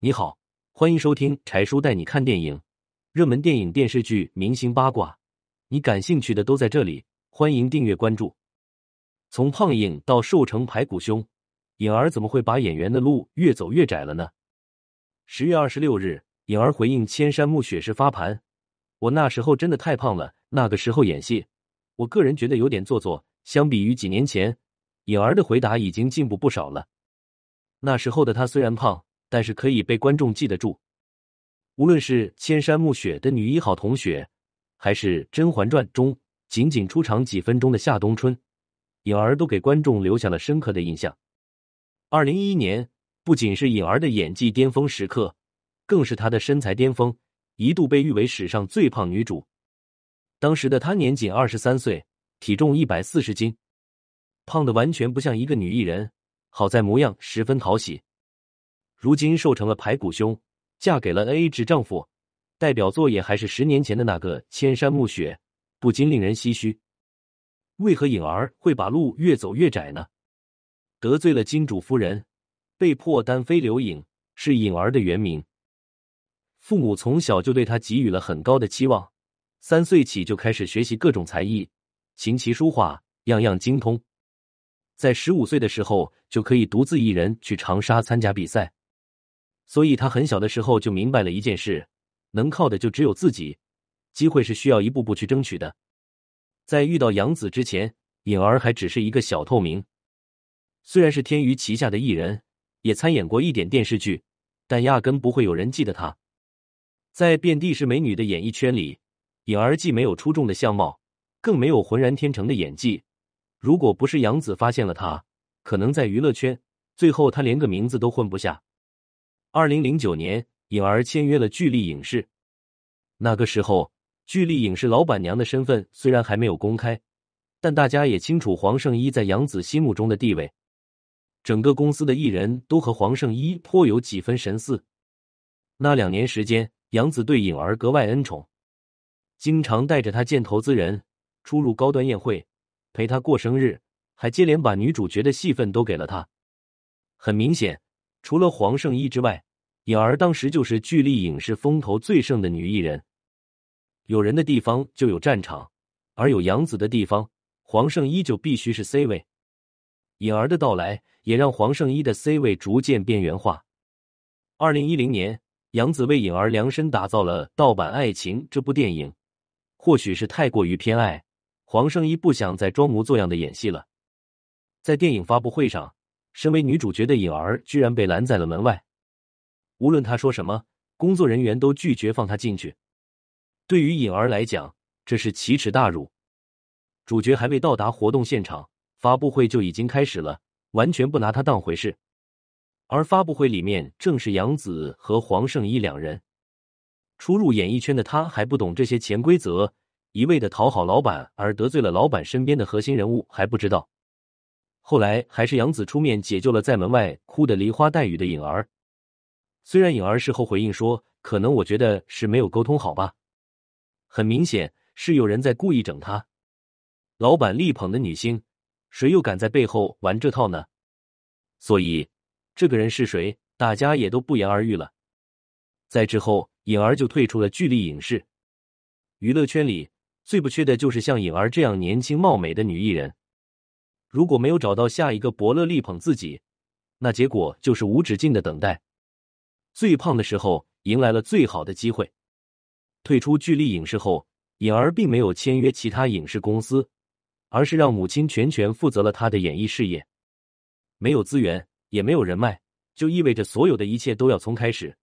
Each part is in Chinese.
你好，欢迎收听柴叔带你看电影，热门电影、电视剧、明星八卦，你感兴趣的都在这里。欢迎订阅关注。从胖影到瘦成排骨胸，颖儿怎么会把演员的路越走越窄了呢？十月二十六日，颖儿回应千山暮雪时发盘：“我那时候真的太胖了，那个时候演戏，我个人觉得有点做作。相比于几年前，颖儿的回答已经进步不少了。那时候的她虽然胖。”但是可以被观众记得住，无论是《千山暮雪》的女一号同学，还是《甄嬛传》中仅仅出场几分钟的夏冬春，颖儿都给观众留下了深刻的印象。二零一一年不仅是颖儿的演技巅峰时刻，更是她的身材巅峰，一度被誉为史上最胖女主。当时的她年仅二十三岁，体重一百四十斤，胖的完全不像一个女艺人，好在模样十分讨喜。如今瘦成了排骨胸，嫁给了 A 制丈夫，代表作也还是十年前的那个《千山暮雪》，不禁令人唏嘘。为何颖儿会把路越走越窄呢？得罪了金主夫人，被迫单飞。刘颖是颖儿的原名，父母从小就对她给予了很高的期望，三岁起就开始学习各种才艺，琴棋书画样样精通，在十五岁的时候就可以独自一人去长沙参加比赛。所以他很小的时候就明白了一件事：能靠的就只有自己，机会是需要一步步去争取的。在遇到杨紫之前，颖儿还只是一个小透明。虽然是天娱旗下的艺人，也参演过一点电视剧，但压根不会有人记得她。在遍地是美女的演艺圈里，颖儿既没有出众的相貌，更没有浑然天成的演技。如果不是杨紫发现了她，可能在娱乐圈，最后她连个名字都混不下。二零零九年，颖儿签约了巨力影视。那个时候，巨力影视老板娘的身份虽然还没有公开，但大家也清楚黄圣依在杨紫心目中的地位。整个公司的艺人都和黄圣依颇有几分神似。那两年时间，杨紫对颖儿格外恩宠，经常带着她见投资人，出入高端宴会，陪她过生日，还接连把女主角的戏份都给了她。很明显。除了黄圣依之外，颖儿当时就是巨力影视风头最盛的女艺人。有人的地方就有战场，而有杨紫的地方，黄圣依就必须是 C 位。颖儿的到来也让黄圣依的 C 位逐渐边缘化。二零一零年，杨紫为颖儿量身打造了《盗版爱情》这部电影，或许是太过于偏爱黄圣依，不想再装模作样的演戏了。在电影发布会上。身为女主角的颖儿居然被拦在了门外，无论他说什么，工作人员都拒绝放他进去。对于颖儿来讲，这是奇耻大辱。主角还未到达活动现场，发布会就已经开始了，完全不拿她当回事。而发布会里面正是杨紫和黄圣依两人。初入演艺圈的她还不懂这些潜规则，一味的讨好老板而得罪了老板身边的核心人物还不知道。后来还是杨紫出面解救了在门外哭得梨花带雨的颖儿。虽然颖儿事后回应说：“可能我觉得是没有沟通好吧。”很明显是有人在故意整她。老板力捧的女星，谁又敢在背后玩这套呢？所以这个人是谁，大家也都不言而喻了。在之后，颖儿就退出了巨力影视。娱乐圈里最不缺的就是像颖儿这样年轻貌美的女艺人。如果没有找到下一个伯乐力捧自己，那结果就是无止境的等待。最胖的时候迎来了最好的机会，退出巨力影视后，颖儿并没有签约其他影视公司，而是让母亲全权负责了她的演艺事业。没有资源，也没有人脉，就意味着所有的一切都要从开始。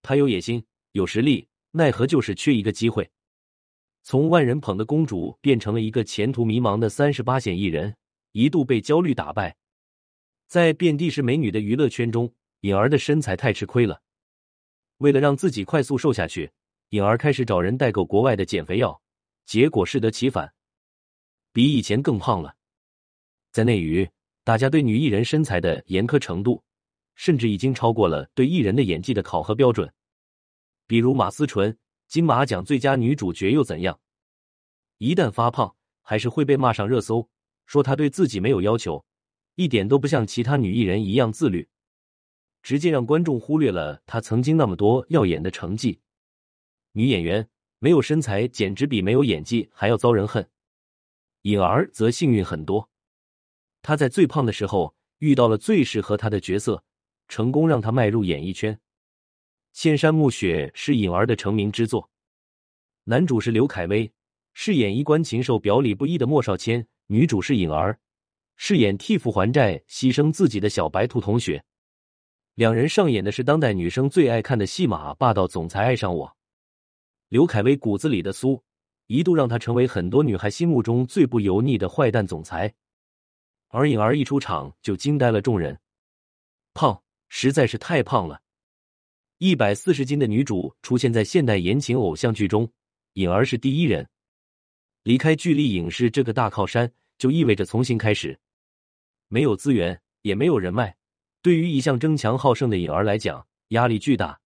她有野心，有实力，奈何就是缺一个机会。从万人捧的公主变成了一个前途迷茫的三十八线艺人。一度被焦虑打败，在遍地是美女的娱乐圈中，颖儿的身材太吃亏了。为了让自己快速瘦下去，颖儿开始找人代购国外的减肥药，结果适得其反，比以前更胖了。在内娱，大家对女艺人身材的严苛程度，甚至已经超过了对艺人的演技的考核标准。比如马思纯，金马奖最佳女主角又怎样？一旦发胖，还是会被骂上热搜。说她对自己没有要求，一点都不像其他女艺人一样自律。直接让观众忽略了她曾经那么多耀眼的成绩。女演员没有身材，简直比没有演技还要遭人恨。颖儿则幸运很多，她在最胖的时候遇到了最适合她的角色，成功让她迈入演艺圈。《千山暮雪》是颖儿的成名之作，男主是刘恺威，饰演衣冠禽兽、表里不一的莫少谦；女主是颖儿，饰演替父还债、牺牲自己的小白兔同学。两人上演的是当代女生最爱看的戏码——霸道总裁爱上我。刘恺威骨子里的酥。一度让他成为很多女孩心目中最不油腻的坏蛋总裁，而颖儿一出场就惊呆了众人，胖实在是太胖了，一百四十斤的女主出现在现代言情偶像剧中，颖儿是第一人。离开巨力影视这个大靠山，就意味着重新开始，没有资源，也没有人脉，对于一向争强好胜的颖儿来讲，压力巨大。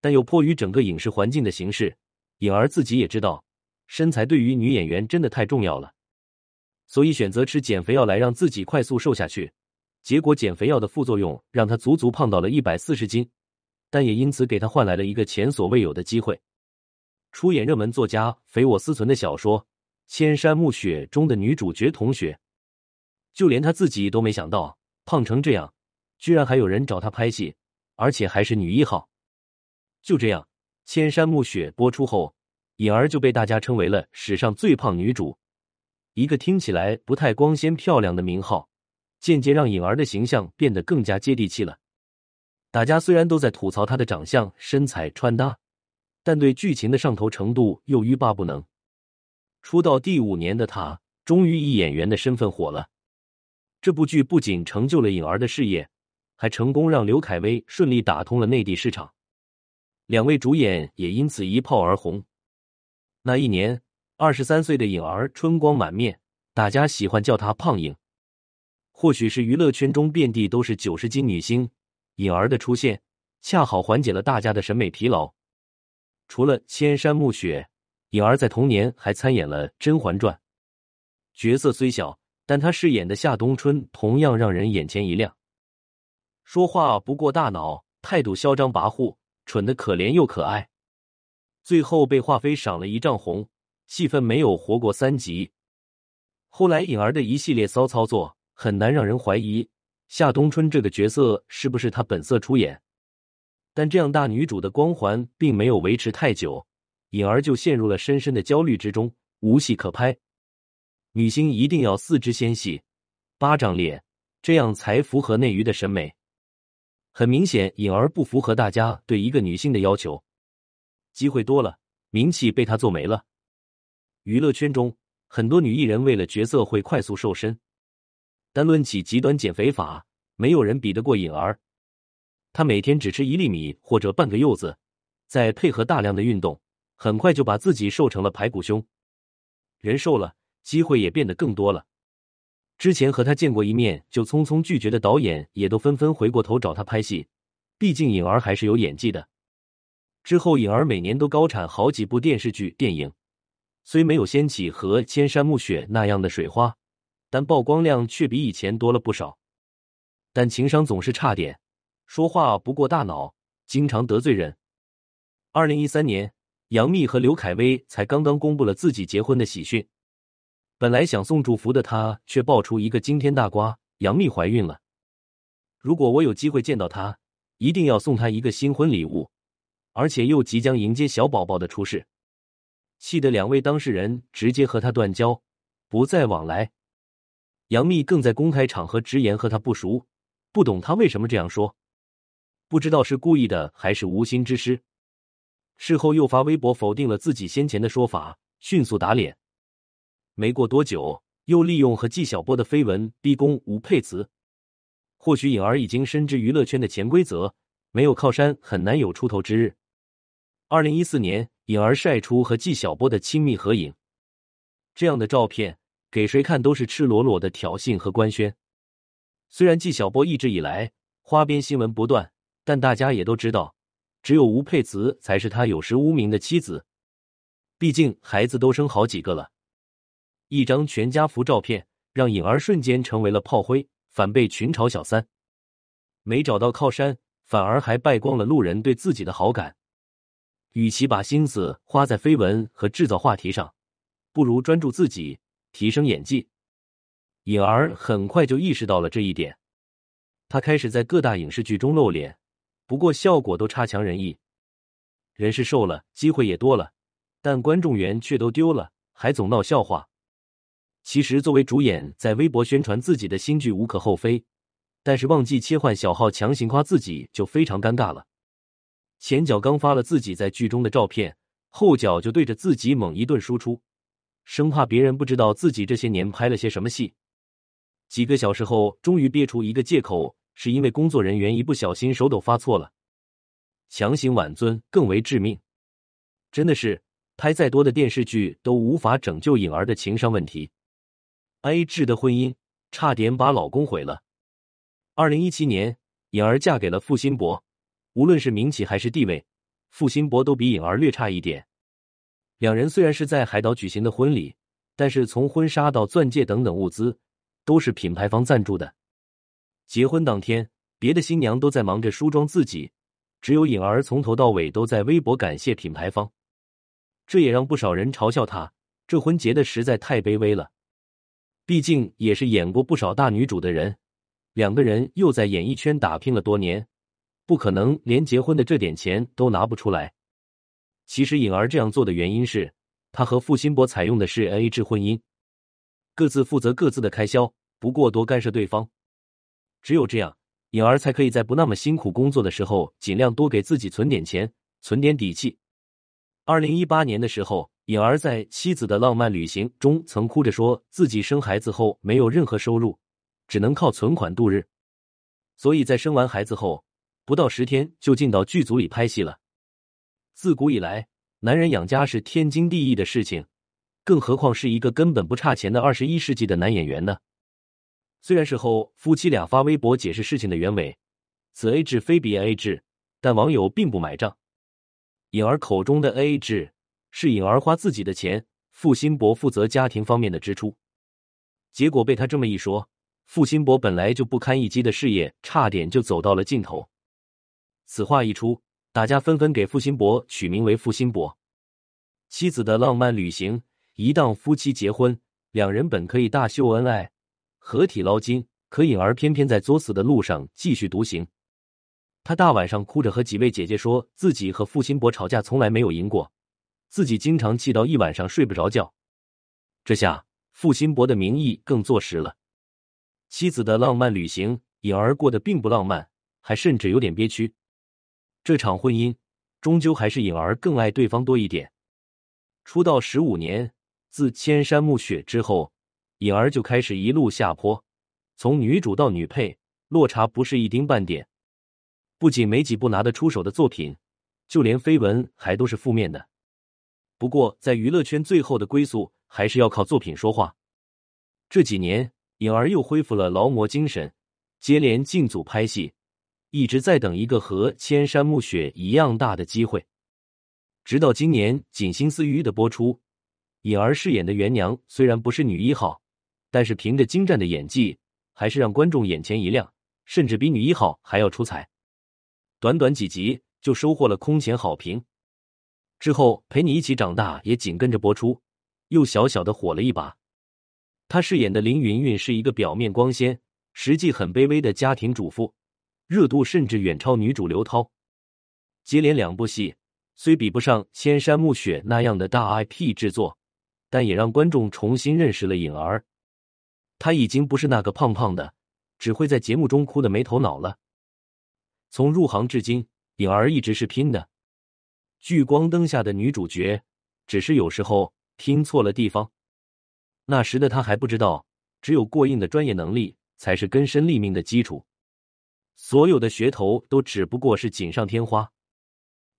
但又迫于整个影视环境的形势，颖儿自己也知道。身材对于女演员真的太重要了，所以选择吃减肥药来让自己快速瘦下去。结果减肥药的副作用让她足足胖到了一百四十斤，但也因此给她换来了一个前所未有的机会，出演热门作家肥我思存的小说《千山暮雪》中的女主角同学。就连她自己都没想到，胖成这样，居然还有人找她拍戏，而且还是女一号。就这样，《千山暮雪》播出后。颖儿就被大家称为了史上最胖女主，一个听起来不太光鲜漂亮的名号，间接让颖儿的形象变得更加接地气了。大家虽然都在吐槽她的长相、身材、穿搭，但对剧情的上头程度又欲罢不能。出道第五年的她，终于以演员的身份火了。这部剧不仅成就了颖儿的事业，还成功让刘恺威顺利打通了内地市场，两位主演也因此一炮而红。那一年，二十三岁的颖儿春光满面，大家喜欢叫她胖颖。或许是娱乐圈中遍地都是九十斤女星，颖儿的出现恰好缓解了大家的审美疲劳。除了《千山暮雪》，颖儿在同年还参演了《甄嬛传》，角色虽小，但她饰演的夏冬春同样让人眼前一亮。说话不过大脑，态度嚣张跋扈，蠢的可怜又可爱。最后被华妃赏了一丈红，戏份没有活过三集。后来颖儿的一系列骚操作，很难让人怀疑夏冬春这个角色是不是她本色出演。但这样大女主的光环并没有维持太久，颖儿就陷入了深深的焦虑之中，无戏可拍。女星一定要四肢纤细、巴掌脸，这样才符合内娱的审美。很明显，颖儿不符合大家对一个女性的要求。机会多了，名气被她做没了。娱乐圈中很多女艺人为了角色会快速瘦身，单论起极端减肥法，没有人比得过颖儿。她每天只吃一粒米或者半个柚子，再配合大量的运动，很快就把自己瘦成了排骨胸。人瘦了，机会也变得更多了。之前和他见过一面就匆匆拒绝的导演，也都纷纷回过头找他拍戏。毕竟颖儿还是有演技的。之后，颖儿每年都高产好几部电视剧、电影，虽没有掀起和《千山暮雪》那样的水花，但曝光量却比以前多了不少。但情商总是差点，说话不过大脑，经常得罪人。二零一三年，杨幂和刘恺威才刚刚公布了自己结婚的喜讯，本来想送祝福的她，却爆出一个惊天大瓜：杨幂怀孕了。如果我有机会见到她，一定要送她一个新婚礼物。而且又即将迎接小宝宝的出世，气得两位当事人直接和他断交，不再往来。杨幂更在公开场合直言和他不熟，不懂他为什么这样说，不知道是故意的还是无心之失。事后又发微博否定了自己先前的说法，迅速打脸。没过多久，又利用和纪晓波的绯闻逼宫吴佩慈。或许颖儿已经深知娱乐圈的潜规则，没有靠山很难有出头之日。二零一四年，颖儿晒出和纪晓波的亲密合影，这样的照片给谁看都是赤裸裸的挑衅和官宣。虽然纪晓波一直以来花边新闻不断，但大家也都知道，只有吴佩慈才是他有实无名的妻子。毕竟孩子都生好几个了，一张全家福照片让颖儿瞬间成为了炮灰，反被群嘲小三。没找到靠山，反而还败光了路人对自己的好感。与其把心思花在绯闻和制造话题上，不如专注自己，提升演技。颖儿很快就意识到了这一点，她开始在各大影视剧中露脸，不过效果都差强人意。人是瘦了，机会也多了，但观众缘却都丢了，还总闹笑话。其实，作为主演，在微博宣传自己的新剧无可厚非，但是忘记切换小号强行夸自己就非常尴尬了。前脚刚发了自己在剧中的照片，后脚就对着自己猛一顿输出，生怕别人不知道自己这些年拍了些什么戏。几个小时后，终于憋出一个借口，是因为工作人员一不小心手抖发错了。强行挽尊更为致命，真的是拍再多的电视剧都无法拯救颖儿的情商问题。A 制的婚姻差点把老公毁了。二零一七年，颖儿嫁给了付辛博。无论是名气还是地位，付辛博都比颖儿略差一点。两人虽然是在海岛举行的婚礼，但是从婚纱到钻戒等等物资都是品牌方赞助的。结婚当天，别的新娘都在忙着梳妆自己，只有颖儿从头到尾都在微博感谢品牌方。这也让不少人嘲笑她这婚结的实在太卑微了。毕竟也是演过不少大女主的人，两个人又在演艺圈打拼了多年。不可能连结婚的这点钱都拿不出来。其实颖儿这样做的原因是，她和付辛博采用的是 AA 制婚姻，各自负责各自的开销，不过多干涉对方。只有这样，颖儿才可以在不那么辛苦工作的时候，尽量多给自己存点钱，存点底气。二零一八年的时候，颖儿在《妻子的浪漫旅行》中曾哭着说自己生孩子后没有任何收入，只能靠存款度日，所以在生完孩子后。不到十天就进到剧组里拍戏了。自古以来，男人养家是天经地义的事情，更何况是一个根本不差钱的二十一世纪的男演员呢？虽然事后夫妻俩发微博解释事情的原委，此 A 制非彼 A 制，但网友并不买账。颖儿口中的 A 制是颖儿花自己的钱，付辛博负责家庭方面的支出。结果被他这么一说，付辛博本来就不堪一击的事业，差点就走到了尽头。此话一出，大家纷纷给付辛博取名为“付辛博妻子的浪漫旅行”。一档夫妻结婚，两人本可以大秀恩爱、合体捞金，可颖儿偏偏在作死的路上继续独行。她大晚上哭着和几位姐姐说自己和付辛博吵架从来没有赢过，自己经常气到一晚上睡不着觉。这下付辛博的名义更坐实了。妻子的浪漫旅行，颖儿过得并不浪漫，还甚至有点憋屈。这场婚姻终究还是颖儿更爱对方多一点。出道十五年，自《千山暮雪》之后，颖儿就开始一路下坡，从女主到女配，落差不是一丁半点。不仅没几部拿得出手的作品，就连绯闻还都是负面的。不过，在娱乐圈最后的归宿，还是要靠作品说话。这几年，颖儿又恢复了劳模精神，接连进组拍戏。一直在等一个和《千山暮雪》一样大的机会，直到今年《锦心似玉》的播出，颖儿饰演的元娘虽然不是女一号，但是凭着精湛的演技，还是让观众眼前一亮，甚至比女一号还要出彩。短短几集就收获了空前好评。之后，《陪你一起长大》也紧跟着播出，又小小的火了一把。她饰演的林云云是一个表面光鲜，实际很卑微的家庭主妇。热度甚至远超女主刘涛，接连两部戏虽比不上《千山暮雪》那样的大 IP 制作，但也让观众重新认识了颖儿。她已经不是那个胖胖的，只会在节目中哭的没头脑了。从入行至今，颖儿一直是拼的。聚光灯下的女主角，只是有时候听错了地方。那时的她还不知道，只有过硬的专业能力才是根深立命的基础。所有的噱头都只不过是锦上添花。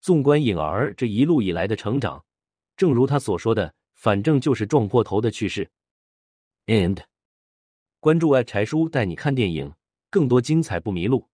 纵观颖儿这一路以来的成长，正如他所说的，反正就是撞破头的趣事。And，关注爱柴叔带你看电影，更多精彩不迷路。